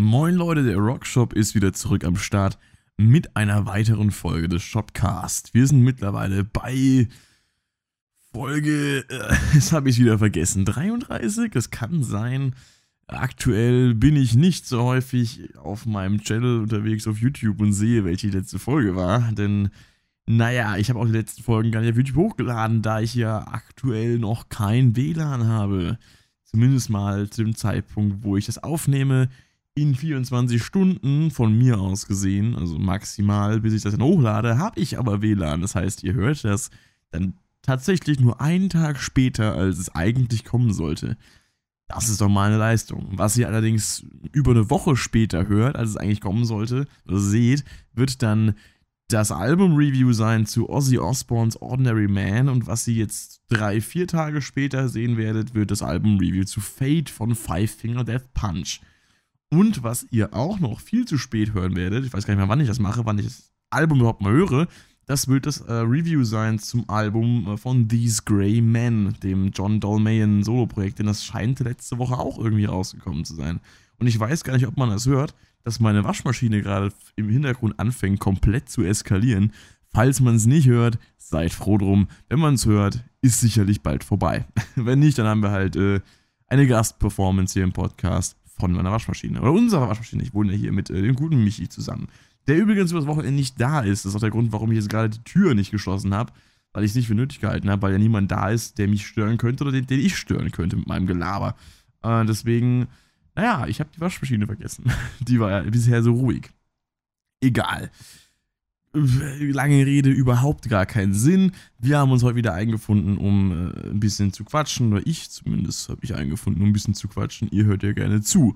Moin Leute, der Rockshop ist wieder zurück am Start mit einer weiteren Folge des Shopcast. Wir sind mittlerweile bei Folge, äh, das habe ich wieder vergessen, 33, es kann sein. Aktuell bin ich nicht so häufig auf meinem Channel unterwegs auf YouTube und sehe, welche die letzte Folge war, denn naja, ich habe auch die letzten Folgen gar nicht auf YouTube hochgeladen, da ich ja aktuell noch kein WLAN habe. Zumindest mal zu dem Zeitpunkt, wo ich das aufnehme in 24 Stunden von mir aus gesehen, also maximal, bis ich das dann hochlade, habe ich aber WLAN. Das heißt, ihr hört das dann tatsächlich nur einen Tag später, als es eigentlich kommen sollte. Das ist doch mal eine Leistung. Was ihr allerdings über eine Woche später hört, als es eigentlich kommen sollte, oder seht, wird dann das Album-Review sein zu Ozzy Osbournes Ordinary Man und was ihr jetzt drei, vier Tage später sehen werdet, wird das Album-Review zu Fate von Five Finger Death Punch. Und was ihr auch noch viel zu spät hören werdet, ich weiß gar nicht mehr, wann ich das mache, wann ich das Album überhaupt mal höre, das wird das äh, Review sein zum Album äh, von These Grey Men, dem John Dolmayan Solo-Projekt, denn das scheint letzte Woche auch irgendwie rausgekommen zu sein. Und ich weiß gar nicht, ob man das hört, dass meine Waschmaschine gerade im Hintergrund anfängt, komplett zu eskalieren. Falls man es nicht hört, seid froh drum. Wenn man es hört, ist sicherlich bald vorbei. Wenn nicht, dann haben wir halt äh, eine Gastperformance hier im Podcast von meiner Waschmaschine. Oder unserer Waschmaschine. Ich wohne ja hier mit äh, dem guten Michi zusammen. Der übrigens übers Wochenende nicht da ist. Das ist auch der Grund, warum ich jetzt gerade die Tür nicht geschlossen habe. Weil ich es nicht für nötig gehalten habe, weil ja niemand da ist, der mich stören könnte oder den, den ich stören könnte mit meinem Gelaber. Äh, deswegen, naja, ich habe die Waschmaschine vergessen. Die war ja bisher so ruhig. Egal lange Rede überhaupt gar keinen Sinn. Wir haben uns heute wieder eingefunden, um äh, ein bisschen zu quatschen. Oder ich zumindest habe ich eingefunden, um ein bisschen zu quatschen. Ihr hört ja gerne zu.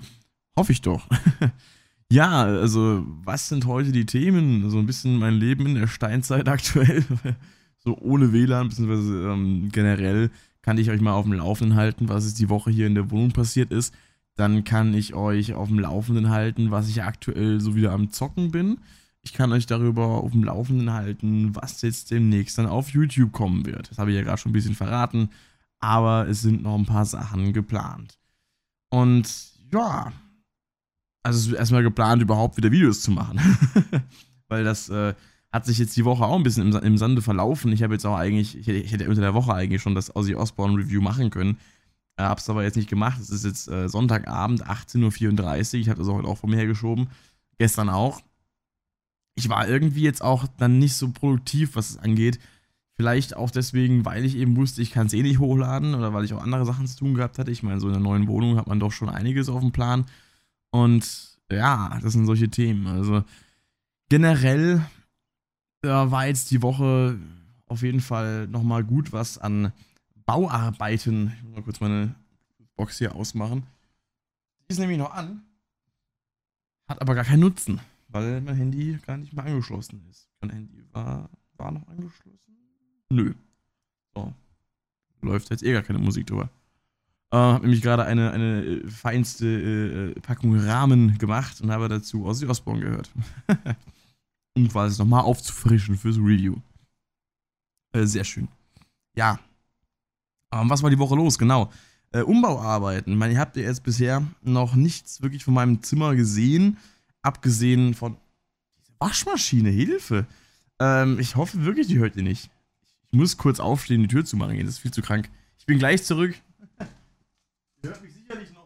Hoffe ich doch. ja, also, was sind heute die Themen? So ein bisschen mein Leben in der Steinzeit aktuell. so ohne WLAN, beziehungsweise ähm, generell kann ich euch mal auf dem Laufenden halten, was ist die Woche hier in der Wohnung passiert ist. Dann kann ich euch auf dem Laufenden halten, was ich aktuell so wieder am Zocken bin. Ich kann euch darüber auf dem Laufenden halten, was jetzt demnächst dann auf YouTube kommen wird. Das habe ich ja gerade schon ein bisschen verraten, aber es sind noch ein paar Sachen geplant. Und ja, also es ist erstmal geplant, überhaupt wieder Videos zu machen. Weil das äh, hat sich jetzt die Woche auch ein bisschen im, im Sande verlaufen. Ich habe jetzt auch eigentlich, ich hätte, ich hätte, unter der Woche eigentlich schon das Ozzy Osbourne Review machen können. Äh, hab's aber jetzt nicht gemacht. Es ist jetzt äh, Sonntagabend, 18.34 Uhr. Ich habe das auch heute auch vor mir hergeschoben. Gestern auch ich war irgendwie jetzt auch dann nicht so produktiv, was es angeht. Vielleicht auch deswegen, weil ich eben wusste, ich kann es eh nicht hochladen oder weil ich auch andere Sachen zu tun gehabt hatte. Ich meine, so in einer neuen Wohnung hat man doch schon einiges auf dem Plan. Und ja, das sind solche Themen. Also generell ja, war jetzt die Woche auf jeden Fall nochmal gut was an Bauarbeiten. Ich muss mal kurz meine Box hier ausmachen. Die ist nämlich noch an, hat aber gar keinen Nutzen weil mein Handy gar nicht mehr angeschlossen ist. Mein Handy war, war noch angeschlossen? Nö. So. Läuft jetzt eh gar keine Musik drüber. Äh, habe nämlich gerade eine, eine äh, feinste äh, Packung Rahmen gemacht und habe dazu Ozzy Osbourne gehört. um quasi nochmal aufzufrischen fürs Review. Äh, sehr schön. Ja. Ähm, was war die Woche los? Genau. Äh, Umbauarbeiten. Ich meine, ihr habt ja jetzt bisher noch nichts wirklich von meinem Zimmer gesehen abgesehen von Waschmaschine, Hilfe. Ähm, ich hoffe wirklich, die hört ihr nicht. Ich muss kurz aufstehen, die Tür zu machen. Das ist viel zu krank. Ich bin gleich zurück. ihr hört mich sicherlich noch,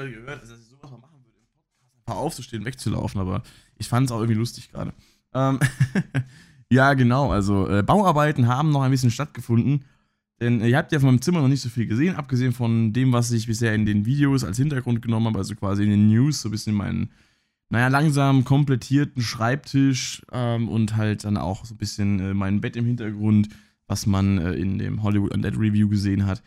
gerade gehört, dass ich sowas mal machen würde im Podcast. Einfach aufzustehen, wegzulaufen, aber ich fand es auch irgendwie lustig gerade. Ähm, ja, genau. Also äh, Bauarbeiten haben noch ein bisschen stattgefunden. Denn äh, ihr habt ja von meinem Zimmer noch nicht so viel gesehen, abgesehen von dem, was ich bisher in den Videos als Hintergrund genommen habe, also quasi in den News, so ein bisschen meinen, naja, langsam komplettierten Schreibtisch ähm, und halt dann auch so ein bisschen äh, mein Bett im Hintergrund, was man äh, in dem Hollywood Undead Review gesehen hat.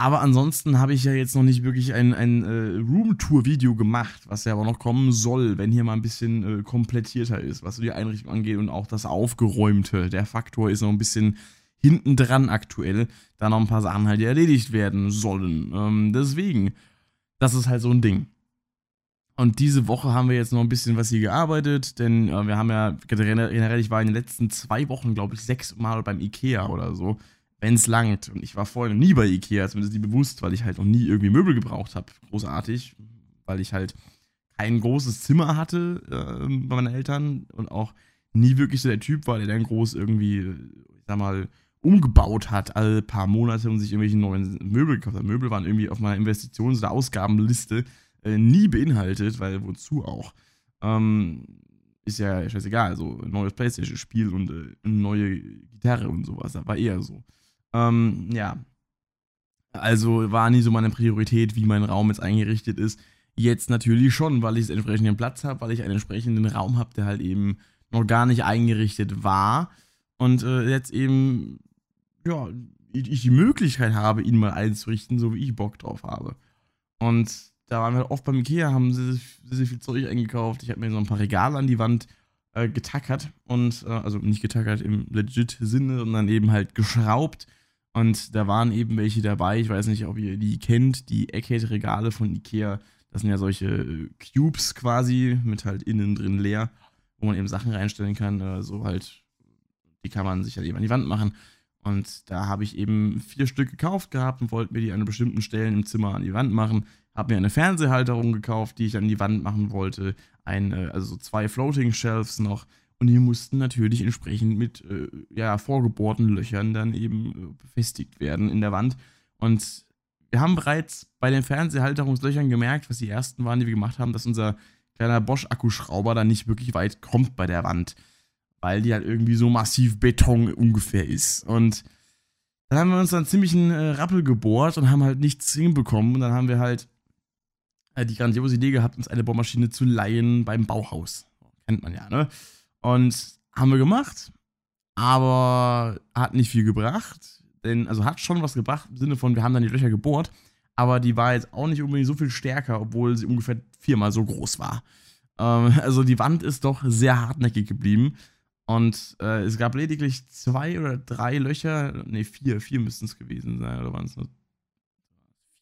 Aber ansonsten habe ich ja jetzt noch nicht wirklich ein, ein äh, Roomtour-Video gemacht, was ja aber noch kommen soll, wenn hier mal ein bisschen äh, komplettierter ist, was die Einrichtung angeht und auch das Aufgeräumte. Der Faktor ist noch ein bisschen hinten dran aktuell, da noch ein paar Sachen halt erledigt werden sollen. Ähm, deswegen, das ist halt so ein Ding. Und diese Woche haben wir jetzt noch ein bisschen was hier gearbeitet, denn äh, wir haben ja generell, ich war in den letzten zwei Wochen, glaube ich, sechs Mal beim Ikea oder so, wenn es langt. Und ich war vorher noch nie bei Ikea, zumindest nie bewusst, weil ich halt noch nie irgendwie Möbel gebraucht habe. Großartig, weil ich halt kein großes Zimmer hatte äh, bei meinen Eltern und auch nie wirklich so der Typ war, der dann groß irgendwie, ich sag mal, umgebaut hat alle paar Monate und sich irgendwelche neuen Möbel gekauft hat. Möbel waren irgendwie auf meiner Investitions- oder Ausgabenliste äh, nie beinhaltet, weil wozu auch? Ähm, ist ja scheißegal, so ein neues Playstation-Spiel und äh, eine neue Gitarre und sowas, das war eher so. Ähm, ja. Also war nie so meine Priorität, wie mein Raum jetzt eingerichtet ist. Jetzt natürlich schon, weil ich den entsprechenden Platz habe, weil ich einen entsprechenden Raum habe, der halt eben noch gar nicht eingerichtet war. Und äh, jetzt eben, ja, ich die Möglichkeit habe, ihn mal einzurichten, so wie ich Bock drauf habe. Und da waren wir oft beim Ikea, haben sie sehr, sehr viel Zeug eingekauft. Ich habe mir so ein paar Regale an die Wand äh, getackert und, äh, also nicht getackert im legit Sinne, sondern eben halt geschraubt. Und da waren eben welche dabei, ich weiß nicht, ob ihr die kennt, die Eckhead-Regale von Ikea. Das sind ja solche äh, Cubes quasi, mit halt innen drin leer, wo man eben Sachen reinstellen kann. Äh, so halt, die kann man sich halt eben an die Wand machen. Und da habe ich eben vier Stück gekauft gehabt und wollte mir die an bestimmten Stellen im Zimmer an die Wand machen habe mir eine Fernsehhalterung gekauft, die ich an die Wand machen wollte, ein, äh, also zwei Floating Shelves noch und die mussten natürlich entsprechend mit äh, ja, vorgebohrten Löchern dann eben äh, befestigt werden in der Wand. Und wir haben bereits bei den Fernsehhalterungslöchern gemerkt, was die ersten waren, die wir gemacht haben, dass unser kleiner Bosch-Akkuschrauber da nicht wirklich weit kommt bei der Wand, weil die halt irgendwie so massiv Beton ungefähr ist. Und dann haben wir uns dann ziemlich einen äh, Rappel gebohrt und haben halt nichts hinbekommen. Und dann haben wir halt äh, die grandiose Idee gehabt, uns eine Bohrmaschine zu leihen beim Bauhaus. Kennt man ja, ne? Und haben wir gemacht, aber hat nicht viel gebracht. Denn, also hat schon was gebracht im Sinne von, wir haben dann die Löcher gebohrt, aber die war jetzt auch nicht unbedingt so viel stärker, obwohl sie ungefähr viermal so groß war. Ähm, also die Wand ist doch sehr hartnäckig geblieben. Und äh, es gab lediglich zwei oder drei Löcher, ne, vier, vier müssten es gewesen sein, oder waren es nur?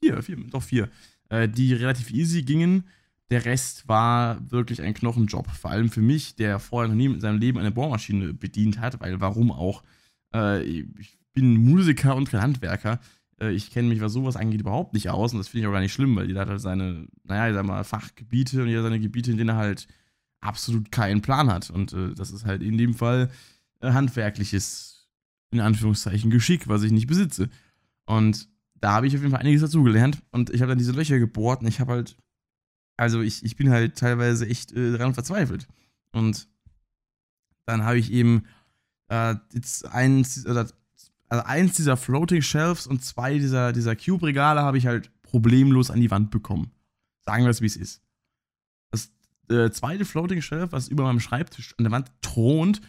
Vier, vier, doch vier äh, die relativ easy gingen. Der Rest war wirklich ein Knochenjob. Vor allem für mich, der vorher noch nie in seinem Leben eine Bohrmaschine bedient hat, weil warum auch? Äh, ich bin Musiker und kein Handwerker. Äh, ich kenne mich, was sowas angeht, überhaupt nicht aus. Und das finde ich auch gar nicht schlimm, weil jeder hat halt seine, naja, ich sag mal, Fachgebiete und jeder seine Gebiete, in denen er halt absolut keinen Plan hat. Und äh, das ist halt in dem Fall äh, handwerkliches, in Anführungszeichen, Geschick, was ich nicht besitze. Und da habe ich auf jeden Fall einiges dazugelernt und ich habe dann diese Löcher gebohrt und ich habe halt, also ich, ich bin halt teilweise echt äh, daran verzweifelt. Und dann habe ich eben äh, jetzt eins, also eins dieser Floating Shelves und zwei dieser, dieser Cube-Regale habe ich halt problemlos an die Wand bekommen. Sagen wir es, wie es ist. Das äh, zweite Floating Shelf, was über meinem Schreibtisch an der Wand thront,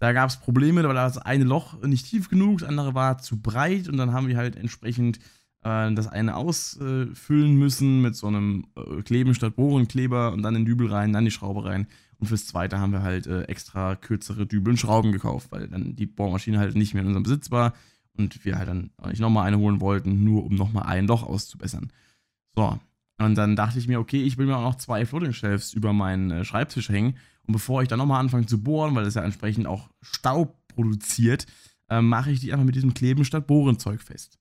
da gab es Probleme, weil das eine Loch nicht tief genug, das andere war zu breit und dann haben wir halt entsprechend äh, das eine ausfüllen müssen mit so einem äh, Kleben statt Bohrenkleber und dann den Dübel rein, dann die Schraube rein. Und fürs zweite haben wir halt äh, extra kürzere Dübel und Schrauben gekauft, weil dann die Bohrmaschine halt nicht mehr in unserem Besitz war und wir halt dann nicht nochmal eine holen wollten, nur um nochmal ein Loch auszubessern. So, und dann dachte ich mir, okay, ich will mir auch noch zwei Floating Shelves über meinen Schreibtisch hängen und bevor ich dann nochmal anfange zu bohren, weil das ja entsprechend auch Staub produziert, äh, mache ich die einfach mit diesem Kleben statt Bohrenzeug fest.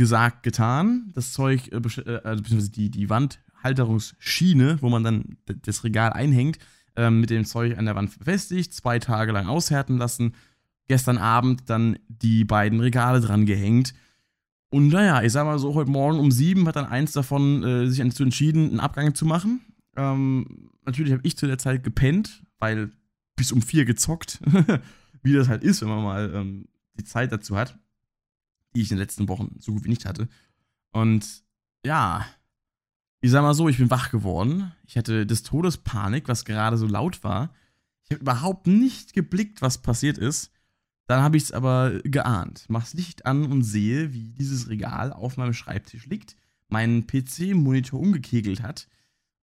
Gesagt, getan. Das Zeug, äh, äh, also beziehungsweise die, die Wandhalterungsschiene, wo man dann das Regal einhängt, äh, mit dem Zeug an der Wand befestigt, zwei Tage lang aushärten lassen. Gestern Abend dann die beiden Regale dran gehängt. Und naja, ich sag mal so, heute Morgen um sieben hat dann eins davon äh, sich dazu entschieden, einen Abgang zu machen. Ähm, natürlich habe ich zu der Zeit gepennt, weil bis um vier gezockt, wie das halt ist, wenn man mal ähm, die Zeit dazu hat, die ich in den letzten Wochen so gut wie nicht hatte. Und ja, ich sag mal so, ich bin wach geworden. Ich hatte des Todes Panik, was gerade so laut war. Ich habe überhaupt nicht geblickt, was passiert ist. Dann habe ich es aber geahnt. Mach's Licht an und sehe, wie dieses Regal auf meinem Schreibtisch liegt, meinen PC-Monitor umgekegelt hat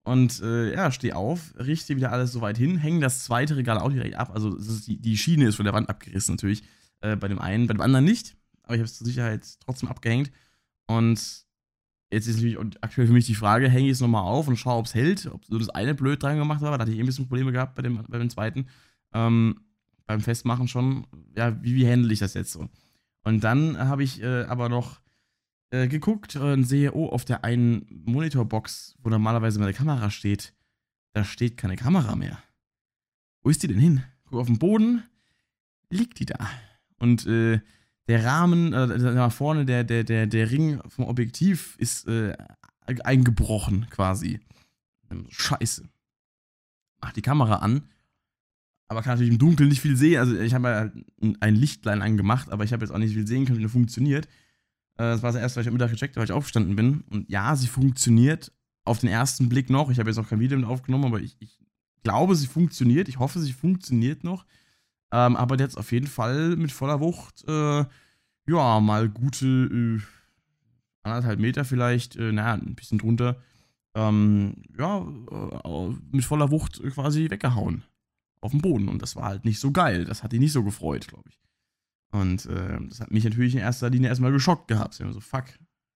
und äh, ja, steh auf, richte wieder alles so weit hin, hänge das zweite Regal auch direkt ab. Also die, die, Schiene ist von der Wand abgerissen natürlich. Äh, bei dem einen, bei dem anderen nicht. Aber ich habe es zur Sicherheit trotzdem abgehängt. Und Jetzt ist natürlich aktuell für mich die Frage, hänge ich es nochmal auf und schaue, ob es hält, ob so das eine blöd dran gemacht habe, da hatte ich eh ein bisschen Probleme gehabt bei dem, bei dem zweiten, ähm, beim Festmachen schon, ja, wie, wie handle ich das jetzt so? Und dann habe ich äh, aber noch äh, geguckt und sehe, oh, auf der einen Monitorbox, wo normalerweise meine Kamera steht, da steht keine Kamera mehr. Wo ist die denn hin? Guck auf den Boden, liegt die da. Und äh, der Rahmen, äh, da vorne, der, der, der, der Ring vom Objektiv ist äh, eingebrochen quasi. Scheiße. Mach die Kamera an, aber kann natürlich im Dunkeln nicht viel sehen. Also ich habe ja ein Lichtlein angemacht, aber ich habe jetzt auch nicht viel sehen können, wie das funktioniert. Äh, das war das erste, was ich am Mittag gecheckt habe, weil ich aufgestanden bin. Und ja, sie funktioniert auf den ersten Blick noch. Ich habe jetzt auch kein Video mit aufgenommen, aber ich, ich glaube, sie funktioniert. Ich hoffe, sie funktioniert noch. Ähm, aber jetzt auf jeden Fall mit voller Wucht, äh, ja, mal gute äh, anderthalb Meter vielleicht, äh, naja, ein bisschen drunter, ähm, ja, äh, mit voller Wucht quasi weggehauen. Auf dem Boden. Und das war halt nicht so geil. Das hat die nicht so gefreut, glaube ich. Und äh, das hat mich natürlich in erster Linie erstmal geschockt gehabt. So, fuck,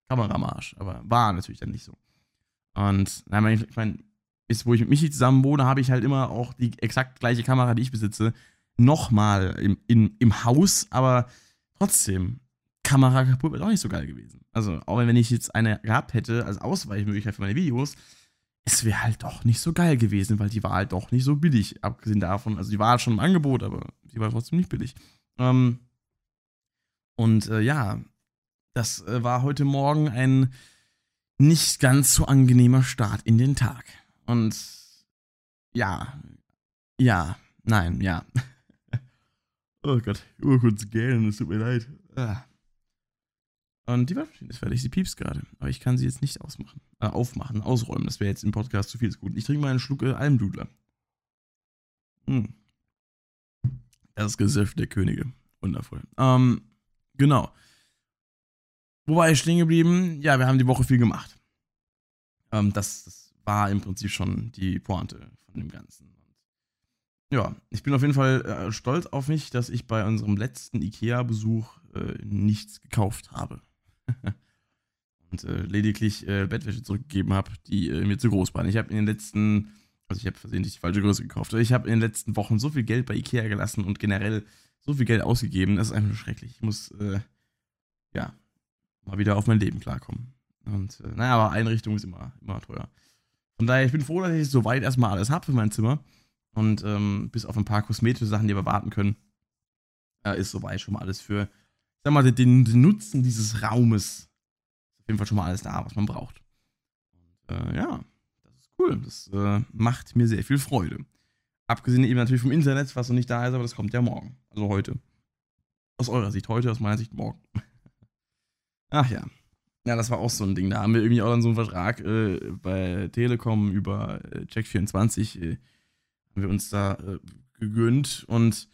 Kameramarsch. Aber war natürlich dann nicht so. Und, na, ich meine, bis wo ich mit Michi zusammen wohne, habe ich halt immer auch die exakt gleiche Kamera, die ich besitze, nochmal im, in, im Haus, aber trotzdem, Kamera kaputt wäre auch nicht so geil gewesen. Also, auch wenn ich jetzt eine gehabt hätte als Ausweichmöglichkeit für meine Videos, es wäre halt doch nicht so geil gewesen, weil die war halt doch nicht so billig, abgesehen davon. Also, die war halt schon im Angebot, aber die war trotzdem nicht billig. Ähm, und äh, ja, das äh, war heute Morgen ein nicht ganz so angenehmer Start in den Tag. Und ja, ja, nein, ja. Oh Gott, ich muss kurz gähnen, es tut mir leid. Ah. Und die Waschmaschine ist fertig, sie piepst gerade. Aber ich kann sie jetzt nicht ausmachen, äh, aufmachen, ausräumen. Das wäre jetzt im Podcast zu viel. Ist gut. Ich trinke mal einen Schluck äh, Almdudler. Hm. Das Gesöff der Könige. Wundervoll. Ähm, genau. Wo war ich stehen geblieben? Ja, wir haben die Woche viel gemacht. Ähm, das, das war im Prinzip schon die Pointe von dem Ganzen ja, ich bin auf jeden Fall äh, stolz auf mich, dass ich bei unserem letzten IKEA-Besuch äh, nichts gekauft habe. und äh, lediglich äh, Bettwäsche zurückgegeben habe, die äh, mir zu groß waren. Ich habe in den letzten, also ich habe versehentlich die falsche Größe gekauft. Ich habe in den letzten Wochen so viel Geld bei IKEA gelassen und generell so viel Geld ausgegeben, das ist einfach schrecklich. Ich muss, äh, ja, mal wieder auf mein Leben klarkommen. Und naja, aber Einrichtung ist immer, immer teuer. Von daher, ich bin froh, dass ich soweit erstmal alles habe für mein Zimmer. Und ähm, bis auf ein paar kosmetische Sachen, die wir warten können, äh, ist soweit schon mal alles für, ich sag mal, den, den, Nutzen dieses Raumes. Ist auf jeden Fall schon mal alles da, was man braucht. Und äh, ja, das ist cool. Das äh, macht mir sehr viel Freude. Abgesehen eben natürlich vom Internet, was noch nicht da ist, aber das kommt ja morgen. Also heute. Aus eurer Sicht heute, aus meiner Sicht morgen. Ach ja. Ja, das war auch so ein Ding. Da haben wir irgendwie auch dann so einen Vertrag äh, bei Telekom über äh, Check24 äh, haben wir uns da äh, gegönnt und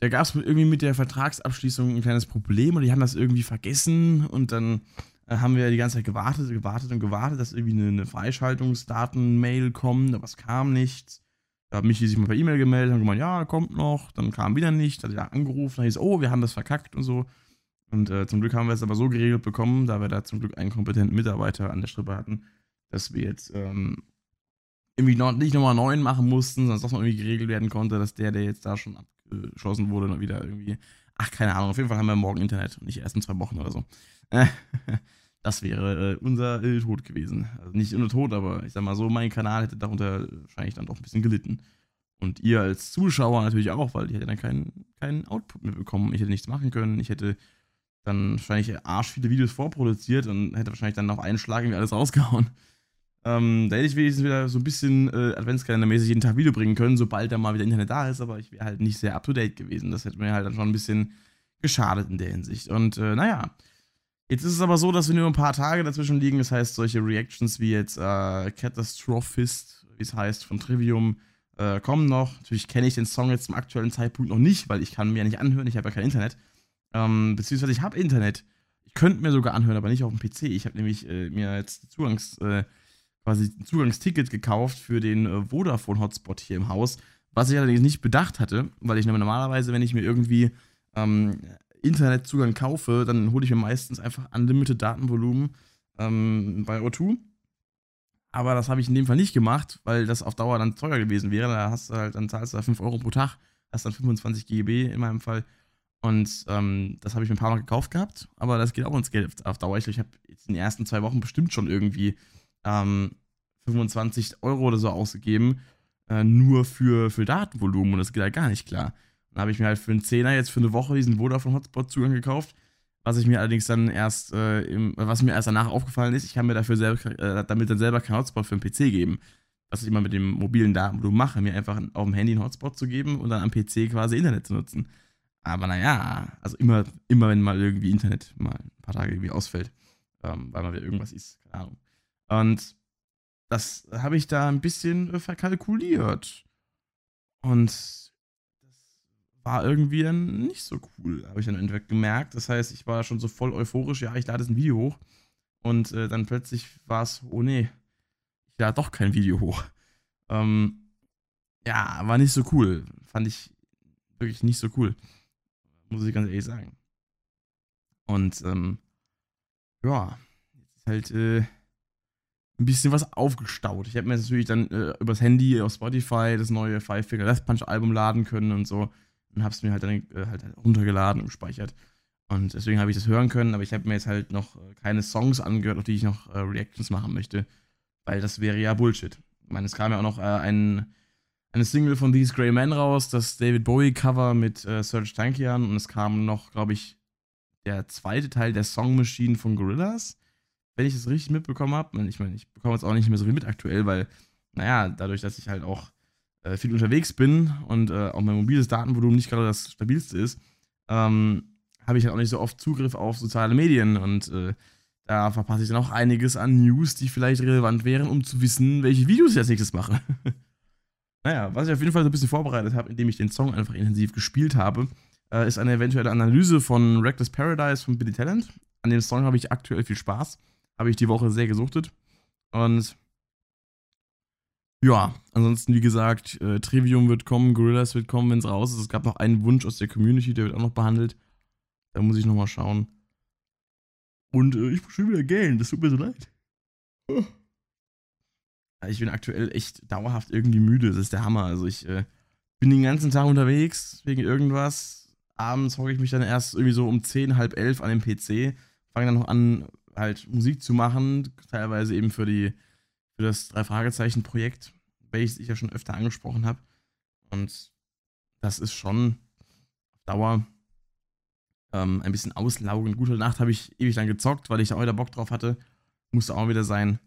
da gab es irgendwie mit der Vertragsabschließung ein kleines Problem und die haben das irgendwie vergessen und dann äh, haben wir die ganze Zeit gewartet, gewartet und gewartet, dass irgendwie eine, eine Freischaltungsdaten-Mail kommt, aber es kam nichts. Da hat Michi sich mal per E-Mail gemeldet und gemeint, ja, kommt noch, dann kam wieder nicht, hat er angerufen, dann hieß, oh, wir haben das verkackt und so. Und äh, zum Glück haben wir es aber so geregelt bekommen, da wir da zum Glück einen kompetenten Mitarbeiter an der Strippe hatten, dass wir jetzt ähm, irgendwie noch, nicht nochmal neun machen mussten, sonst dass man irgendwie geregelt werden konnte, dass der, der jetzt da schon abgeschossen wurde, dann wieder irgendwie. Ach, keine Ahnung. Auf jeden Fall haben wir morgen Internet und nicht erst in zwei Wochen oder so. das wäre äh, unser äh, Tod gewesen. Also nicht unser Tod, aber ich sag mal so, mein Kanal hätte darunter wahrscheinlich dann doch ein bisschen gelitten. Und ihr als Zuschauer natürlich auch, weil ich hätte dann keinen, keinen Output mehr bekommen. Ich hätte nichts machen können. Ich hätte dann wahrscheinlich arsch viele Videos vorproduziert und hätte wahrscheinlich dann auf einen Schlag irgendwie alles rausgehauen. Ähm, da hätte ich wenigstens wieder so ein bisschen äh, Adventskalender-mäßig jeden Tag Video bringen können, sobald da mal wieder Internet da ist, aber ich wäre halt nicht sehr up to date gewesen. Das hätte mir halt dann schon ein bisschen geschadet in der Hinsicht. Und äh, naja, jetzt ist es aber so, dass wir nur ein paar Tage dazwischen liegen. Das heißt, solche Reactions wie jetzt äh, Catastrophist, wie es heißt, von Trivium, äh, kommen noch. Natürlich kenne ich den Song jetzt zum aktuellen Zeitpunkt noch nicht, weil ich kann mir ja nicht anhören, ich habe ja kein Internet. Ähm, beziehungsweise ich habe Internet. Ich könnte mir sogar anhören, aber nicht auf dem PC. Ich habe nämlich äh, mir jetzt Zugangs äh, quasi ein Zugangsticket gekauft für den äh, Vodafone-Hotspot hier im Haus, was ich allerdings nicht bedacht hatte, weil ich normalerweise, wenn ich mir irgendwie ähm, Internetzugang kaufe, dann hole ich mir meistens einfach Unlimited Datenvolumen ähm, bei O2. Aber das habe ich in dem Fall nicht gemacht, weil das auf Dauer dann teuer gewesen wäre. Da hast du halt, dann zahlst du 5 Euro pro Tag, hast dann 25 GB in meinem Fall. Und ähm, das habe ich mir ein paar Mal gekauft gehabt, aber das geht auch ins Geld auf Dauer. Ich, ich habe jetzt in den ersten zwei Wochen bestimmt schon irgendwie ähm, 25 Euro oder so ausgegeben, äh, nur für, für Datenvolumen und das geht halt gar nicht klar. Dann habe ich mir halt für einen Zehner jetzt für eine Woche diesen Vodafone Hotspot Zugang gekauft was ich mir allerdings dann erst, äh, im, was mir erst danach aufgefallen ist, ich kann mir dafür selber, äh, damit dann selber keinen Hotspot für den PC geben. Was ich immer mit dem mobilen Datenvolumen mache, mir einfach auf dem Handy einen Hotspot zu geben und dann am PC quasi Internet zu nutzen. Aber naja, also immer, immer wenn mal irgendwie Internet mal ein paar Tage irgendwie ausfällt, ähm, weil mal wieder irgendwas ist, keine Ahnung. Und das habe ich da ein bisschen verkalkuliert. Und war irgendwie dann nicht so cool, habe ich dann entweder gemerkt. Das heißt, ich war schon so voll euphorisch, ja, ich lade jetzt ein Video hoch. Und äh, dann plötzlich war es, oh nee, ich lade doch kein Video hoch. Ähm, ja, war nicht so cool. Fand ich wirklich nicht so cool. Muss ich ganz ehrlich sagen. Und, ähm, ja, jetzt halt, äh, ein bisschen was aufgestaut. Ich habe mir natürlich dann äh, übers Handy auf Spotify das neue Five Finger Death Punch Album laden können und so und habe es mir halt dann äh, halt runtergeladen und gespeichert. Und deswegen habe ich das hören können, aber ich habe mir jetzt halt noch äh, keine Songs angehört, auf die ich noch äh, Reactions machen möchte, weil das wäre ja Bullshit. Ich meine, es kam ja auch noch äh, ein, eine Single von These Grey Men raus, das David Bowie-Cover mit äh, Serge Tankian und es kam noch, glaube ich, der zweite Teil der Song Machine von Gorillaz, wenn ich das richtig mitbekommen habe. Ich meine, ich bekomme jetzt auch nicht mehr so viel mit aktuell, weil, naja, dadurch, dass ich halt auch äh, viel unterwegs bin und äh, auch mein mobiles Datenvolumen nicht gerade das stabilste ist, ähm, habe ich halt auch nicht so oft Zugriff auf soziale Medien und äh, da verpasse ich dann auch einiges an News, die vielleicht relevant wären, um zu wissen, welche Videos ich als nächstes mache. naja, was ich auf jeden Fall so ein bisschen vorbereitet habe, indem ich den Song einfach intensiv gespielt habe, äh, ist eine eventuelle Analyse von Reckless Paradise von Billy Talent. An dem Song habe ich aktuell viel Spaß. Habe ich die Woche sehr gesuchtet. Und ja, ansonsten, wie gesagt, äh, Trivium wird kommen, Gorillas wird kommen, wenn es raus ist. Es gab noch einen Wunsch aus der Community, der wird auch noch behandelt. Da muss ich nochmal schauen. Und äh, ich muss schon wieder gähnen, das tut mir so leid. Ja, ich bin aktuell echt dauerhaft irgendwie müde, das ist der Hammer. Also ich äh, bin den ganzen Tag unterwegs wegen irgendwas. Abends hocke ich mich dann erst irgendwie so um 10, halb elf an dem PC, fange dann noch an, halt Musik zu machen, teilweise eben für die für das Drei-Fragezeichen-Projekt, welches ich ja schon öfter angesprochen habe. Und das ist schon auf Dauer ähm, ein bisschen auslaugend. Gute Nacht habe ich ewig lang gezockt, weil ich da auch wieder Bock drauf hatte. Musste auch wieder sein.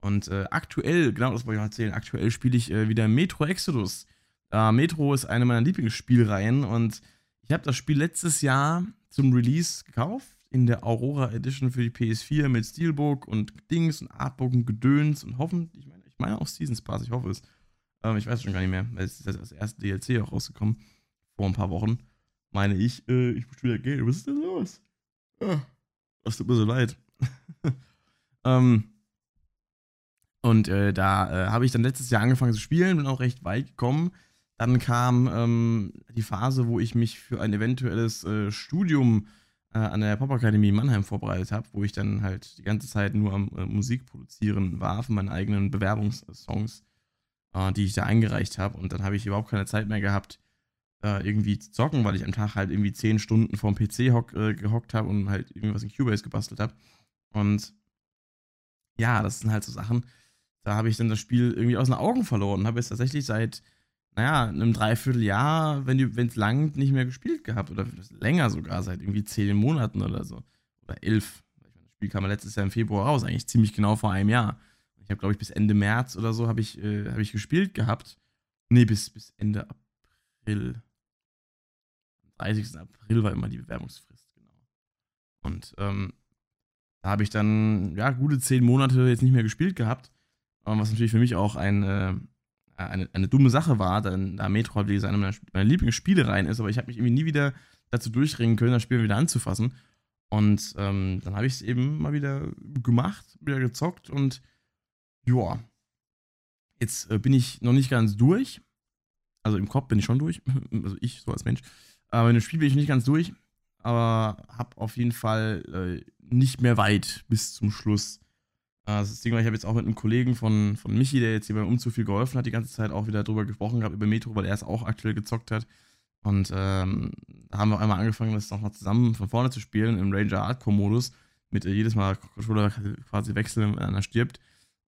Und äh, aktuell, genau das wollte ich auch erzählen, aktuell spiele ich äh, wieder Metro Exodus. Äh, Metro ist eine meiner Lieblingsspielreihen und ich habe das Spiel letztes Jahr zum Release gekauft in der Aurora Edition für die PS4 mit Steelbook und Dings und Artbook und Gedöns und hoffentlich, ich meine, ich meine auch Seasons Pass, ich hoffe es. Ähm, ich weiß schon gar nicht mehr, weil es ist das erste DLC auch rausgekommen, vor ein paar Wochen. Meine ich, äh, ich muss wieder Geld, was ist denn los? Ah, das tut mir so leid. ähm, und äh, da äh, habe ich dann letztes Jahr angefangen zu spielen, bin auch recht weit gekommen. Dann kam ähm, die Phase, wo ich mich für ein eventuelles äh, Studium äh, an der Popakademie Mannheim vorbereitet habe, wo ich dann halt die ganze Zeit nur am äh, Musik produzieren war für meine eigenen Bewerbungssongs, äh, die ich da eingereicht habe. Und dann habe ich überhaupt keine Zeit mehr gehabt, äh, irgendwie zu zocken, weil ich am Tag halt irgendwie zehn Stunden vorm PC hock, äh, gehockt habe und halt irgendwas in Cubase gebastelt habe. Und ja, das sind halt so Sachen, da habe ich dann das Spiel irgendwie aus den Augen verloren. Habe es tatsächlich seit naja, einem Dreivierteljahr, wenn es lang nicht mehr gespielt gehabt oder länger sogar, seit irgendwie zehn Monaten oder so. Oder elf. Das Spiel kam letztes Jahr im Februar raus, eigentlich ziemlich genau vor einem Jahr. Ich habe, glaube ich, bis Ende März oder so habe ich, äh, hab ich gespielt gehabt. Nee, bis, bis Ende April. Am 30. April war immer die Bewerbungsfrist, genau. Und ähm, da habe ich dann, ja, gute zehn Monate jetzt nicht mehr gespielt gehabt. Was natürlich für mich auch ein, äh, eine, eine dumme Sache war, denn da Metroid, wie gesagt, eine meiner, meiner Lieblingsspielereien ist, aber ich habe mich irgendwie nie wieder dazu durchringen können, das Spiel wieder anzufassen. Und ähm, dann habe ich es eben mal wieder gemacht, wieder gezockt und ja, jetzt äh, bin ich noch nicht ganz durch. Also im Kopf bin ich schon durch, also ich so als Mensch. Aber in dem Spiel bin ich nicht ganz durch. aber habe auf jeden Fall äh, nicht mehr weit bis zum Schluss. Äh, das Ding war, ich habe jetzt auch mit einem Kollegen von, von Michi, der jetzt hier beim Umzug viel geholfen hat, die ganze Zeit auch wieder drüber gesprochen gehabt, über Metro, weil er es auch aktuell gezockt hat. Und ähm, haben wir einmal angefangen, das nochmal zusammen von vorne zu spielen im Ranger Hardcore-Modus, mit äh, jedes Mal Controller quasi wechseln, wenn einer stirbt.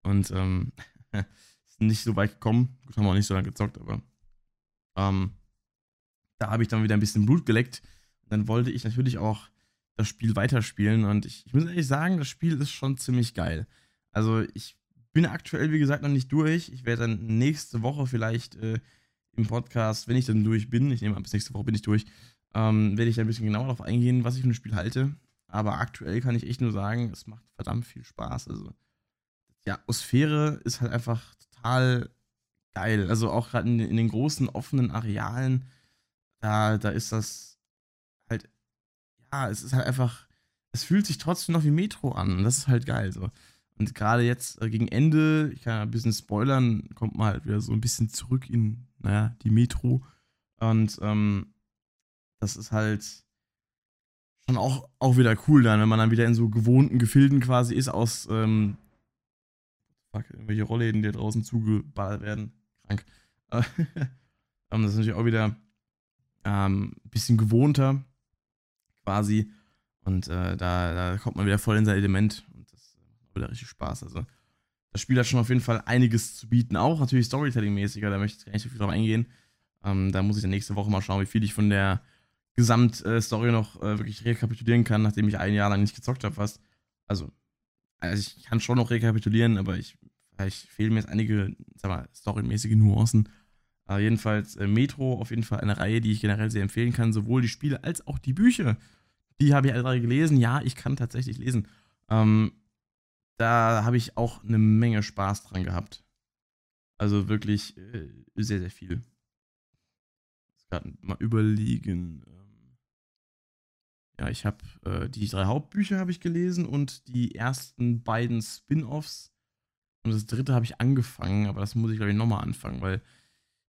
Und ähm, ist nicht so weit gekommen. Gut, haben wir auch nicht so lange gezockt, aber ähm, da habe ich dann wieder ein bisschen Blut geleckt. Dann wollte ich natürlich auch das Spiel weiterspielen und ich, ich muss ehrlich sagen, das Spiel ist schon ziemlich geil. Also ich bin aktuell, wie gesagt, noch nicht durch. Ich werde dann nächste Woche vielleicht äh, im Podcast, wenn ich dann durch bin, ich nehme an, bis nächste Woche bin ich durch, ähm, werde ich ein bisschen genauer darauf eingehen, was ich von dem Spiel halte. Aber aktuell kann ich echt nur sagen, es macht verdammt viel Spaß. Also die Atmosphäre ist halt einfach total geil. Also auch gerade in, in, den großen offenen Arealen, da, da ist das halt, ja, es ist halt einfach, es fühlt sich trotzdem noch wie Metro an. Das ist halt geil. So. Und gerade jetzt äh, gegen Ende, ich kann ja ein bisschen spoilern, kommt man halt wieder so ein bisschen zurück in, naja, die Metro. Und ähm, das ist halt schon auch, auch wieder cool dann, wenn man dann wieder in so gewohnten Gefilden quasi ist aus, ähm, fuck, irgendwelche Rollläden, die draußen zugeballert werden. Krank. ähm, das ist natürlich auch wieder ähm, ein bisschen gewohnter quasi. Und äh, da, da kommt man wieder voll in sein Element wieder richtig Spaß. Also, das Spiel hat schon auf jeden Fall einiges zu bieten. Auch natürlich Storytelling-mäßiger, da möchte ich gar nicht so viel drauf eingehen. Ähm, da muss ich dann nächste Woche mal schauen, wie viel ich von der Gesamtstory noch äh, wirklich rekapitulieren kann, nachdem ich ein Jahr lang nicht gezockt habe fast. Also, also ich kann schon noch rekapitulieren, aber ich, vielleicht fehlen mir jetzt einige, sag mal, storymäßige Nuancen. Aber jedenfalls äh, Metro auf jeden Fall eine Reihe, die ich generell sehr empfehlen kann, sowohl die Spiele als auch die Bücher. Die habe ich alle drei gelesen. Ja, ich kann tatsächlich lesen. Ähm, da habe ich auch eine Menge Spaß dran gehabt. Also wirklich äh, sehr, sehr viel. Gerade mal überlegen. Ähm, ja, ich habe äh, die drei Hauptbücher habe ich gelesen und die ersten beiden Spin-offs. Und das dritte habe ich angefangen, aber das muss ich glaube ich nochmal anfangen, weil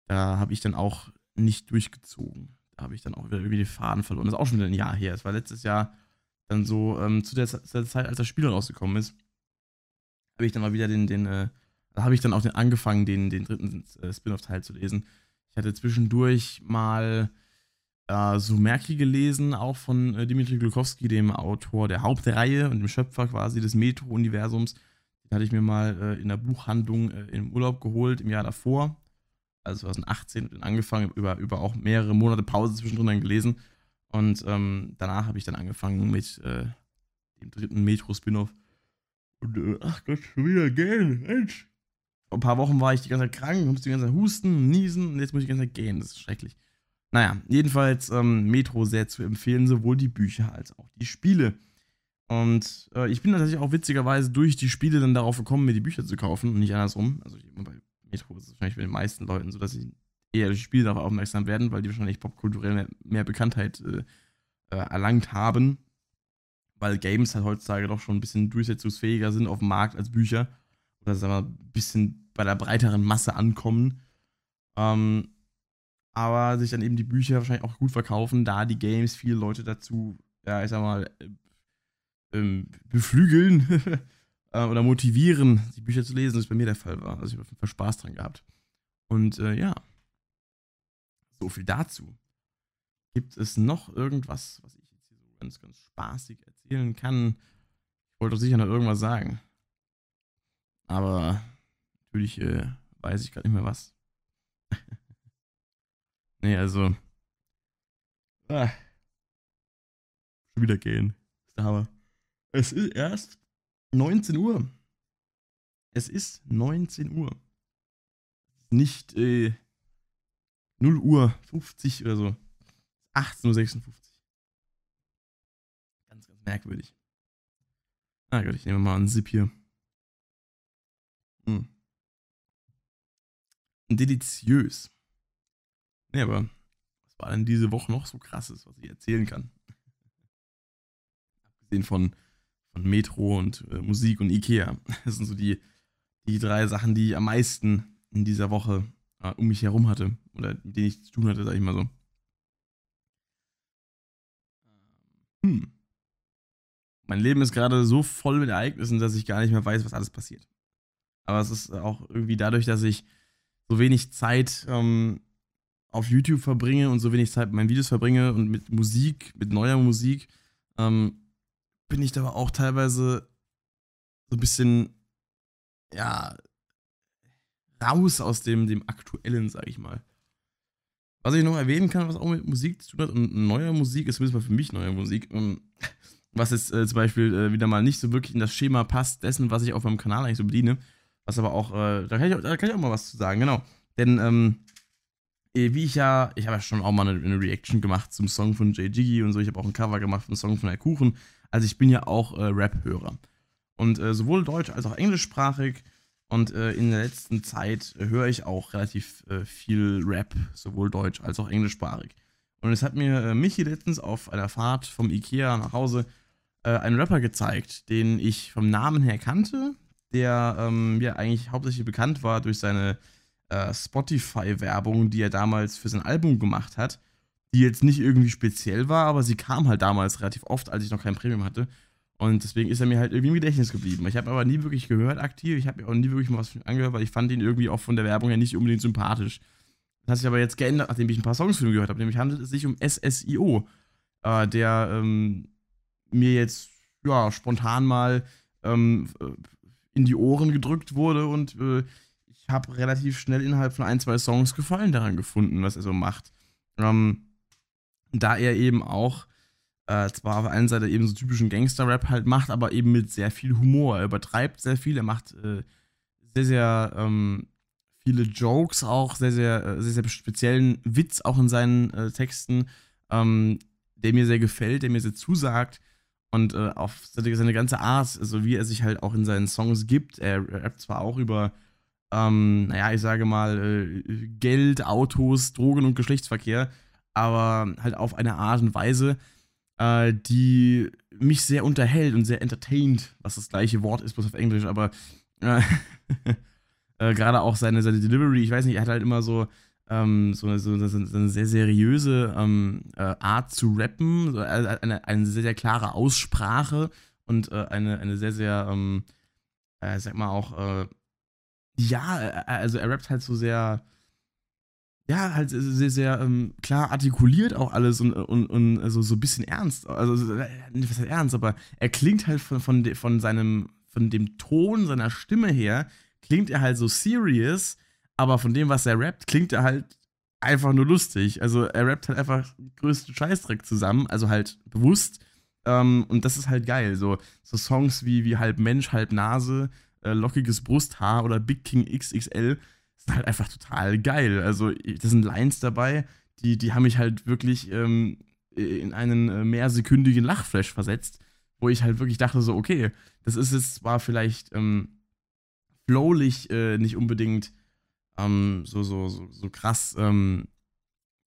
da habe ich dann auch nicht durchgezogen. Da habe ich dann auch wieder irgendwie den Faden verloren. Das ist auch schon wieder ein Jahr her. Es war letztes Jahr dann so ähm, zu, der, zu, der, Zeit, als das Spiel rausgekommen ist habe ich dann mal wieder den, den, äh, da habe ich dann auch den, angefangen, den, den dritten äh, Spin-off-Teil zu lesen. Ich hatte zwischendurch mal äh, Sumerki gelesen, auch von äh, Dimitri Glukowski, dem Autor der Hauptreihe und dem Schöpfer quasi des Metro-Universums. Den hatte ich mir mal äh, in der Buchhandlung äh, im Urlaub geholt im Jahr davor, also 2018, und angefangen, über, über auch mehrere Monate Pause zwischendrin dann gelesen. Und ähm, danach habe ich dann angefangen mit äh, dem dritten Metro-Spin-off. Und äh, ach Gott, schon wieder gehen, Mensch. Vor ein paar Wochen war ich die ganze Zeit krank, musste die ganze Zeit husten, niesen und jetzt muss ich die ganze Zeit gehen. Das ist schrecklich. Naja, jedenfalls ähm, Metro sehr zu empfehlen, sowohl die Bücher als auch die Spiele. Und äh, ich bin tatsächlich auch witzigerweise durch die Spiele dann darauf gekommen, mir die Bücher zu kaufen und nicht andersrum. Also bei Metro ist es wahrscheinlich bei den meisten Leuten so, dass sie eher durch die Spiele darauf aufmerksam werden, weil die wahrscheinlich popkulturell mehr, mehr Bekanntheit äh, äh, erlangt haben weil Games halt heutzutage doch schon ein bisschen durchsetzungsfähiger sind auf dem Markt als Bücher. Oder sagen wir, ein bisschen bei der breiteren Masse ankommen. Ähm, aber sich dann eben die Bücher wahrscheinlich auch gut verkaufen, da die Games viele Leute dazu, ja, ich sag mal, äh, ähm, beflügeln äh, oder motivieren, die Bücher zu lesen, das bei mir der Fall war. Also ich habe auf jeden Fall Spaß dran gehabt. Und äh, ja, so viel dazu. Gibt es noch irgendwas, was ich ganz, ganz spaßig erzählen kann. Ich wollte doch sicher noch irgendwas sagen. Aber natürlich äh, weiß ich gerade nicht mehr was. nee, also. Ah, schon wieder gehen. Aber es ist erst 19 Uhr. Es ist 19 Uhr. Nicht äh, 0 Uhr 50 oder so. 18.56 Uhr merkwürdig. Ah Gott, ich nehme mal einen Zip hier. Hm. Deliziös. Nee, aber was war denn diese Woche noch so krasses, was ich erzählen kann? Abgesehen von, von Metro und äh, Musik und Ikea. Das sind so die, die drei Sachen, die ich am meisten in dieser Woche äh, um mich herum hatte. Oder mit denen ich zu tun hatte, sag ich mal so. hm, mein Leben ist gerade so voll mit Ereignissen, dass ich gar nicht mehr weiß, was alles passiert. Aber es ist auch irgendwie dadurch, dass ich so wenig Zeit ähm, auf YouTube verbringe und so wenig Zeit mit meinen Videos verbringe und mit Musik, mit neuer Musik, ähm, bin ich da aber auch teilweise so ein bisschen, ja, raus aus dem, dem Aktuellen, sag ich mal. Was ich noch erwähnen kann, was auch mit Musik zu tun hat, und neuer Musik ist zumindest mal für mich neue Musik, ähm, was jetzt äh, zum Beispiel äh, wieder mal nicht so wirklich in das Schema passt, dessen, was ich auf meinem Kanal eigentlich so bediene. Was aber auch, äh, da, kann ich, da kann ich auch mal was zu sagen, genau. Denn, ähm, äh, wie ich ja, ich habe ja schon auch mal eine, eine, Reaction gemacht zum Song von Jay Jiggy und so, ich habe auch ein Cover gemacht vom Song von Herr Kuchen. Also ich bin ja auch äh, Rap-Hörer. Und äh, sowohl deutsch als auch englischsprachig. Und in der letzten Zeit höre ich auch relativ viel Rap, sowohl deutsch als auch englischsprachig. Und es hat mir Michi letztens auf einer Fahrt vom Ikea nach Hause äh, einen Rapper gezeigt, den ich vom Namen her kannte, der ähm, ja eigentlich hauptsächlich bekannt war durch seine äh, Spotify-Werbung, die er damals für sein Album gemacht hat, die jetzt nicht irgendwie speziell war, aber sie kam halt damals relativ oft, als ich noch kein Premium hatte. Und deswegen ist er mir halt irgendwie im Gedächtnis geblieben. Ich habe aber nie wirklich gehört aktiv. Ich habe mir auch nie wirklich mal was angehört, weil ich fand ihn irgendwie auch von der Werbung her nicht unbedingt sympathisch. Das hat sich aber jetzt geändert, nachdem ich ein paar Songs von ihm gehört habe. Nämlich handelt es sich um SSIO, äh, der ähm, mir jetzt ja spontan mal ähm, in die Ohren gedrückt wurde und äh, ich habe relativ schnell innerhalb von ein, zwei Songs Gefallen daran gefunden, was er so macht. Ähm, da er eben auch äh, zwar auf der einen Seite eben so typischen Gangster-Rap halt macht, aber eben mit sehr viel Humor. Er übertreibt sehr viel, er macht äh, sehr, sehr ähm, viele Jokes auch, sehr, sehr, äh, sehr, sehr speziellen Witz auch in seinen äh, Texten, ähm, der mir sehr gefällt, der mir sehr zusagt. Und äh, auf seine, seine, ganze Art, also wie er sich halt auch in seinen Songs gibt, er rappt zwar auch über, ähm, naja, ich sage mal, äh, Geld, Autos, Drogen und Geschlechtsverkehr, aber halt auf eine Art und Weise, äh, die mich sehr unterhält und sehr entertaint, was das gleiche Wort ist, bloß auf Englisch, aber äh, äh, gerade auch seine, seine Delivery, ich weiß nicht, er hat halt immer so, ähm, so, eine, so, eine, so, eine, sehr seriöse ähm, äh, Art zu rappen, so eine, eine sehr, sehr klare Aussprache und äh, eine, eine sehr, sehr, ähm, äh, sag mal auch, äh, ja, äh, also er rappt halt so sehr, ja, halt sehr, sehr ähm, klar artikuliert auch alles und, und, und also so ein bisschen ernst. Also, was heißt ernst, aber er klingt halt von, von, de, von seinem, von dem Ton seiner Stimme her, klingt er halt so serious, aber von dem, was er rappt, klingt er halt einfach nur lustig. Also er rappt halt einfach größten Scheißdreck zusammen, also halt bewusst. Ähm, und das ist halt geil. So, so Songs wie, wie halb Mensch, halb Nase, äh, lockiges Brusthaar oder Big King XXL sind halt einfach total geil. Also da sind Lines dabei, die, die haben mich halt wirklich ähm, in einen äh, mehrsekündigen Lachflash versetzt, wo ich halt wirklich dachte so, okay, das ist jetzt zwar vielleicht ähm, flowlich äh, nicht unbedingt ähm, so, so, so, so krass ähm,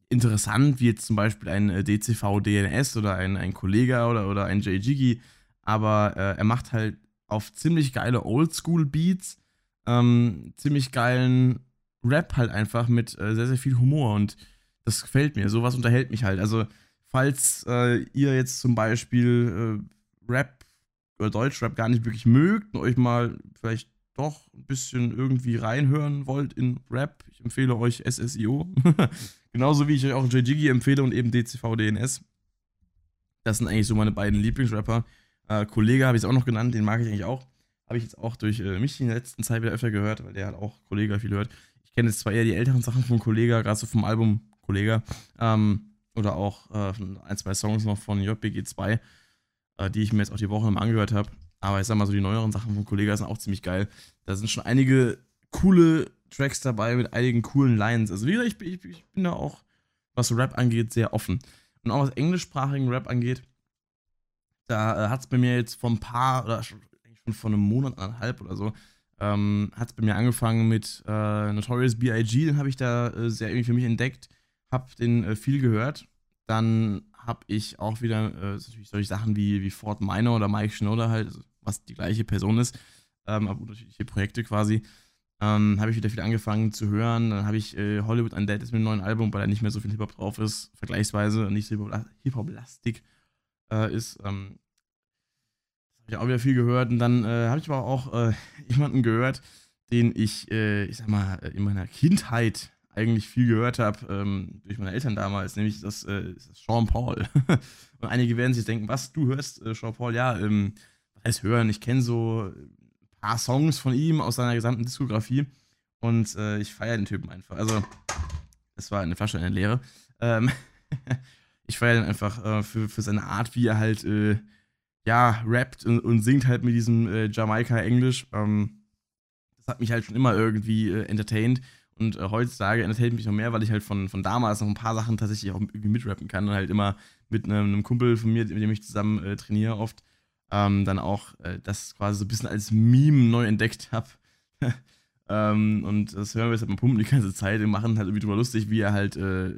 interessant wie jetzt zum Beispiel ein äh, DCV DNS oder ein, ein Kollega oder, oder ein JGigi, aber äh, er macht halt auf ziemlich geile Oldschool-Beats, ähm, ziemlich geilen Rap halt einfach mit äh, sehr, sehr viel Humor und das gefällt mir. Sowas unterhält mich halt. Also, falls äh, ihr jetzt zum Beispiel äh, Rap oder Deutschrap gar nicht wirklich mögt und euch mal vielleicht doch ein bisschen irgendwie reinhören wollt in Rap, ich empfehle euch SSIO. Genauso wie ich euch auch JGigi empfehle und eben DCV DNS. Das sind eigentlich so meine beiden Lieblingsrapper. Äh, Kollege habe ich es auch noch genannt, den mag ich eigentlich auch. Habe ich jetzt auch durch äh, mich in der letzten Zeit wieder öfter gehört, weil der halt auch Kollege viel hört. Ich kenne jetzt zwar eher die älteren Sachen von Kollege, gerade so vom Album Kollege. Ähm, oder auch äh, ein, zwei Songs noch von JBG2, äh, die ich mir jetzt auch die Woche noch angehört habe. Aber ich sag mal so, die neueren Sachen von Kollega sind auch ziemlich geil. Da sind schon einige coole Tracks dabei mit einigen coolen Lines. Also wie gesagt, ich, ich, ich bin da auch, was Rap angeht, sehr offen. Und auch was englischsprachigen Rap angeht, da äh, hat es bei mir jetzt vor ein paar, oder schon, schon vor einem Monat, anderthalb oder so, ähm, hat es bei mir angefangen mit äh, Notorious B.I.G., den habe ich da äh, sehr irgendwie für mich entdeckt, habe den äh, viel gehört. Dann habe ich auch wieder äh, natürlich solche Sachen wie, wie Fort Minor oder Mike Schnoder halt, also was die gleiche Person ist, ähm, aber unterschiedliche Projekte quasi. Ähm, habe ich wieder viel angefangen zu hören. Dann habe ich äh, Hollywood Undead ist mit einem neuen Album, weil da nicht mehr so viel Hip-Hop drauf ist, vergleichsweise, nicht so Hip-Hop-lastig. äh, ist. Ähm, das habe ich auch wieder viel gehört. Und dann äh, habe ich aber auch äh, jemanden gehört, den ich, äh, ich sag mal, in meiner Kindheit eigentlich viel gehört habe, ähm, durch meine Eltern damals, nämlich das, äh, das Sean Paul. und einige werden sich denken, was, du hörst äh, Sean Paul? Ja, ähm, heißt hören? Ich kenne so ein paar Songs von ihm aus seiner gesamten Diskografie und äh, ich feiere den Typen einfach. Also, es war eine Flasche, eine leere. Ähm, ich feiere den einfach äh, für, für seine Art, wie er halt, äh, ja, rappt und, und, singt halt mit diesem äh, Jamaika-Englisch. Ähm, das hat mich halt schon immer irgendwie äh, entertained. Und äh, heutzutage entertaint mich noch mehr, weil ich halt von, von damals noch ein paar Sachen tatsächlich auch irgendwie mitrappen kann und halt immer mit einem, einem Kumpel von mir, mit dem ich zusammen trainiere, oft ähm, dann auch äh, das quasi so ein bisschen als Meme neu entdeckt habe. ähm, und das hören wir jetzt halt mal pumpen die ganze Zeit und machen halt irgendwie drüber lustig, wie er halt äh,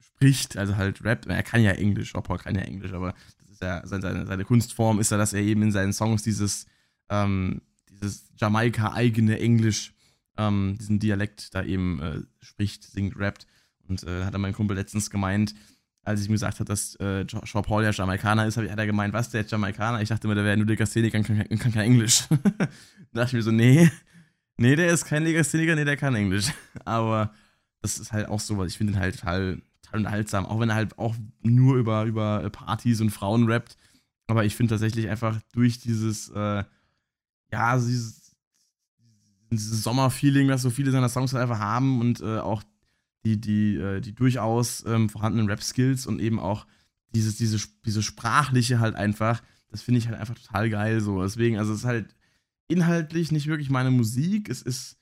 spricht, also halt rappt. Er kann ja Englisch, Paul kann ja Englisch, aber das ist ja seine, seine Kunstform ist ja, dass er eben in seinen Songs dieses, ähm, dieses Jamaika-eigene Englisch ähm, diesen Dialekt da eben äh, spricht, singt, rappt. Und äh, hat dann mein Kumpel letztens gemeint, als ich ihm gesagt habe, dass äh, Shaw Paul ja Jamaikaner ist, hat er gemeint, was, der Jamaikaner? Ich dachte immer, der wäre nur Legastheniker und kann, kann, kein Englisch. da dachte ich mir so, nee, nee, der ist kein Legastheniker, nee, der kann Englisch. Aber das ist halt auch so, was ich finde ihn halt total, total unterhaltsam, auch wenn er halt auch nur über, über Partys und Frauen rappt. Aber ich finde tatsächlich einfach durch dieses, äh, ja, dieses dieses Sommerfeeling, was so viele seiner Songs halt einfach haben und äh, auch die, die, äh, die durchaus ähm, vorhandenen Rap-Skills und eben auch dieses, diese, diese sprachliche halt einfach, das finde ich halt einfach total geil so. Deswegen, also es ist halt inhaltlich nicht wirklich meine Musik, es ist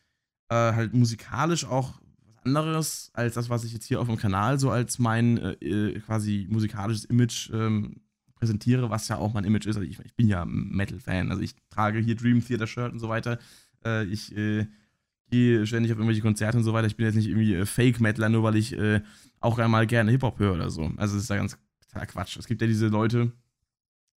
äh, halt musikalisch auch was anderes als das, was ich jetzt hier auf dem Kanal so als mein äh, äh quasi musikalisches Image ähm, präsentiere, was ja auch mein Image ist. Also ich, ich bin ja Metal-Fan, also ich trage hier Dream Theater Shirt und so weiter. Äh, ich äh, gehe ständig auf irgendwelche Konzerte und so weiter. Ich bin jetzt nicht irgendwie äh, Fake-Metaler, nur weil ich äh, auch einmal gerne Hip-Hop höre oder so. Also das ist ja ganz totaler Quatsch. Es gibt ja diese Leute,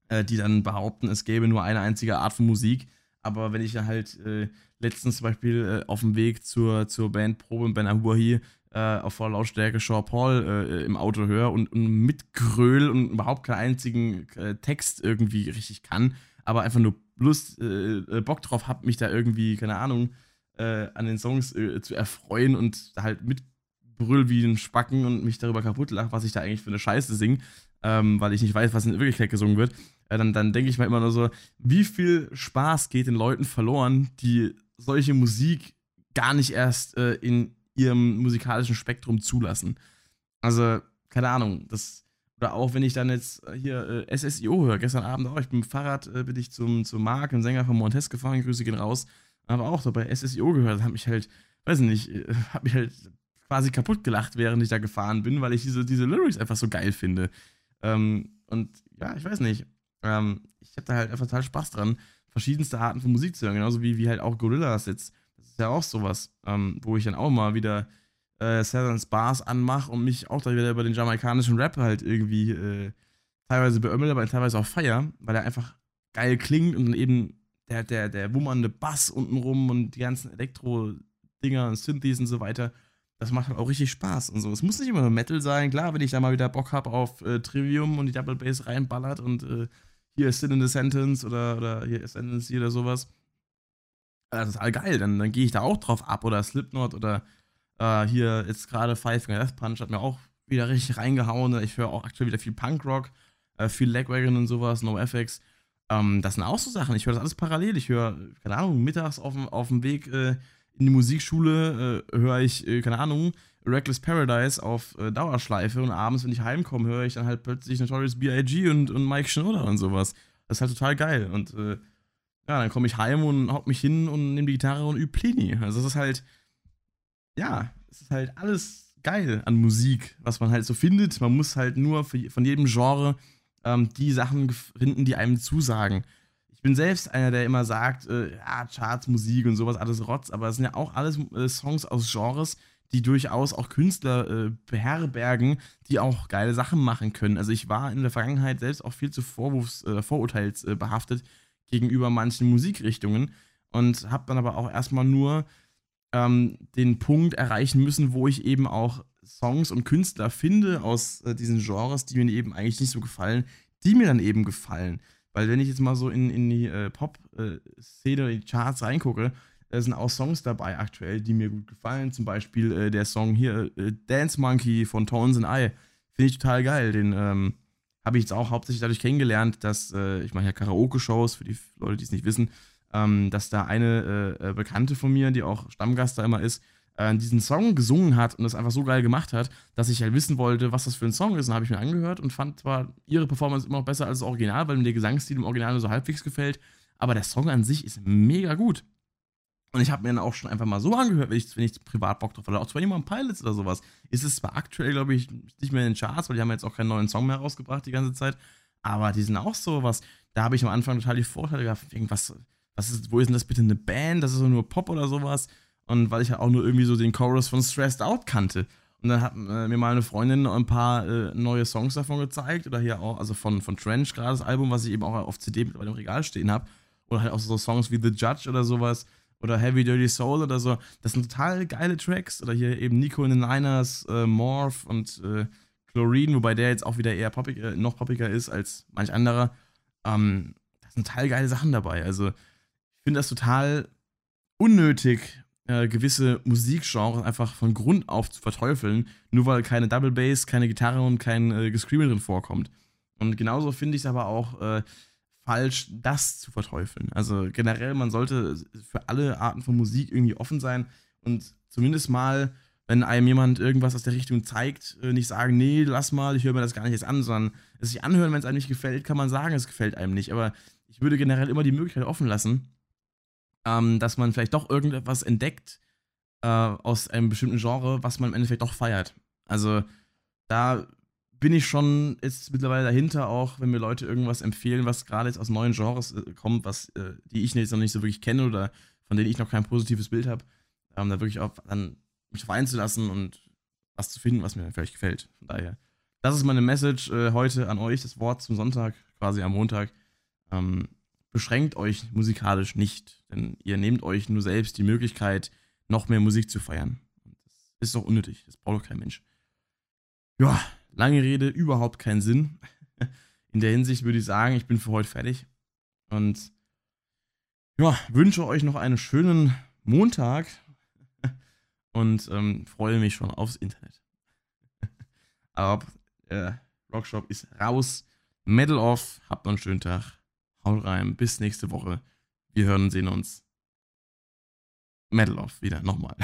äh, die dann behaupten, es gäbe nur eine einzige Art von Musik. Aber wenn ich dann halt äh, letztens zum Beispiel auf dem Weg zur, zur Bandprobe in Ben Ahuahi auf voller Lautstärke Shaw Paul im Auto höre und, und mitgröl und überhaupt keinen einzigen Text irgendwie richtig kann, aber einfach nur Lust, äh, äh, Bock drauf habe, mich da irgendwie, keine Ahnung, äh, an den Songs äh, zu erfreuen und halt mitbrüll wie ein Spacken und mich darüber kaputt lache, was ich da eigentlich für eine Scheiße singe, ähm, weil ich nicht weiß, was in Wirklichkeit gesungen wird, äh, dann, dann denke ich mir immer nur so, wie viel Spaß geht den Leuten verloren, die solche Musik gar nicht erst äh, in ihrem musikalischen Spektrum zulassen. Also, keine Ahnung, das oder auch wenn ich dann jetzt äh, hier äh, SSIO höre, gestern Abend auch, ich bin mit dem Fahrrad, äh, bin ich zum, zum Marc, dem Sänger von Montes gefahren, Grüße gehen raus, aber auch so bei SSIO gehört, hat mich halt, weiß nicht, äh, hat mich halt quasi kaputt gelacht, während ich da gefahren bin, weil ich diese, diese Lyrics einfach so geil finde. Ähm, und ja, ich weiß nicht, ähm, ich habe da halt einfach total Spaß dran, verschiedenste Arten von Musik zu hören, genauso wie, wie halt auch Gorillas jetzt. Das ist ja auch sowas, ähm, wo ich dann auch mal wieder äh, Southern Bars anmache und mich auch da wieder über den jamaikanischen Rap halt irgendwie äh, teilweise beömmel, aber teilweise auch feier, weil er einfach geil klingt und eben der, der, der wummernde Bass untenrum und die ganzen Elektro-Dinger und Synthes und so weiter, das macht halt auch richtig Spaß und so. Es muss nicht immer nur Metal sein, klar, wenn ich da mal wieder Bock habe auf äh, Trivium und die Double Bass reinballert und äh, hier ist Sin in the Sentence oder, oder hier ist Sentence oder sowas. Das ist total geil, dann, dann gehe ich da auch drauf ab oder Slipknot oder äh, hier jetzt gerade Five Finger Death Punch hat mir auch wieder richtig reingehauen. Ich höre auch aktuell wieder viel Punkrock, äh, viel Legwagon und sowas, NoFX. Ähm, das sind auch so Sachen. Ich höre das alles parallel. Ich höre, keine Ahnung, mittags auf dem, auf dem Weg äh, in die Musikschule äh, höre ich, äh, keine Ahnung, Reckless Paradise auf äh, Dauerschleife und abends, wenn ich heimkomme, höre ich dann halt plötzlich Notorious B.I.G. Und, und Mike Schnoder und sowas. Das ist halt total geil. Und ja, dann komme ich heim und hock mich hin und nehme die Gitarre und übe Plini. Also das ist halt, ja, es ist halt alles geil an Musik, was man halt so findet. Man muss halt nur von jedem Genre ähm, die Sachen finden, die einem zusagen. Ich bin selbst einer, der immer sagt, äh, ja, Charts, Musik und sowas, alles Rotz, aber es sind ja auch alles äh, Songs aus Genres, die durchaus auch Künstler äh, beherbergen, die auch geile Sachen machen können. Also ich war in der Vergangenheit selbst auch viel zu Vorwurfs, äh, Vorurteils äh, behaftet gegenüber manchen Musikrichtungen und habe dann aber auch erstmal nur ähm, den Punkt erreichen müssen, wo ich eben auch Songs und Künstler finde aus äh, diesen Genres, die mir eben eigentlich nicht so gefallen, die mir dann eben gefallen. Weil wenn ich jetzt mal so in, in die äh, Pop-Szene oder die Charts reingucke, da sind auch Songs dabei aktuell, die mir gut gefallen. Zum Beispiel äh, der Song hier, äh, Dance Monkey von Tones and I. Finde ich total geil. Den ähm, habe ich jetzt auch hauptsächlich dadurch kennengelernt, dass äh, ich mache ja Karaoke-Shows, für die Leute, die es nicht wissen, ähm, dass da eine äh, äh, Bekannte von mir, die auch Stammgast da immer ist, äh, diesen Song gesungen hat und das einfach so geil gemacht hat, dass ich halt wissen wollte, was das für ein Song ist. Und habe ich mir angehört und fand zwar ihre Performance immer noch besser als das Original, weil mir der Gesangsstil im Original nur so halbwegs gefällt. Aber der Song an sich ist mega gut. Und ich habe mir dann auch schon einfach mal so angehört, wenn ich, wenn ich privat Bock drauf hatte. Auch zwar jemand Pilots oder sowas. Ist es zwar aktuell, glaube ich, nicht mehr in den Charts, weil die haben jetzt auch keinen neuen Song mehr rausgebracht die ganze Zeit. Aber die sind auch sowas. Da habe ich am Anfang total die Vorteile gehabt. Irgendwas, was ist, wo ist denn das bitte eine Band? Das ist nur Pop oder sowas. Und weil ich ja auch nur irgendwie so den Chorus von Stressed Out kannte. Und dann hat äh, mir mal eine Freundin ein paar äh, neue Songs davon gezeigt. Oder hier auch, also von, von Trench gerade das Album, was ich eben auch auf CD mit im Regal stehen habe. Oder halt auch so Songs wie The Judge oder sowas. Oder Heavy Dirty Soul oder so. Das sind total geile Tracks. Oder hier eben Nico in the Niners, äh, Morph und äh, Chlorine, wobei der jetzt auch wieder eher poppig, äh, noch poppiger ist als manch anderer. Ähm, da sind total geile Sachen dabei. Also, ich finde das total unnötig, äh, gewisse Musikgenres einfach von Grund auf zu verteufeln, nur weil keine Double Bass, keine Gitarre und kein äh, Gescreamer drin vorkommt. Und genauso finde ich es aber auch äh, falsch, das zu verteufeln. Also generell, man sollte für alle Arten von Musik irgendwie offen sein und zumindest mal, wenn einem jemand irgendwas aus der Richtung zeigt, äh, nicht sagen, nee, lass mal, ich höre mir das gar nicht jetzt an, sondern es sich anhören, wenn es einem nicht gefällt, kann man sagen, es gefällt einem nicht. Aber ich würde generell immer die Möglichkeit offen lassen, ähm, dass man vielleicht doch irgendetwas entdeckt äh, aus einem bestimmten Genre, was man im Endeffekt doch feiert. Also da bin ich schon jetzt mittlerweile dahinter, auch wenn mir Leute irgendwas empfehlen, was gerade jetzt aus neuen Genres äh, kommt, was äh, die ich jetzt noch nicht so wirklich kenne oder von denen ich noch kein positives Bild habe, ähm, da wirklich auch dann mich drauf einzulassen und was zu finden, was mir vielleicht gefällt. Von daher, das ist meine Message äh, heute an euch, das Wort zum Sonntag, quasi am Montag. Ähm, beschränkt euch musikalisch nicht, denn ihr nehmt euch nur selbst die Möglichkeit, noch mehr Musik zu feiern. Das ist doch unnötig, das braucht doch kein Mensch. Ja, lange Rede, überhaupt keinen Sinn. In der Hinsicht würde ich sagen, ich bin für heute fertig und ja, wünsche euch noch einen schönen Montag und ähm, freue mich schon aufs Internet. Aber äh, Rockshop ist raus. Medal off. Habt noch einen schönen Tag. Haut rein, bis nächste Woche. Wir hören und sehen uns. Metal Off wieder, nochmal.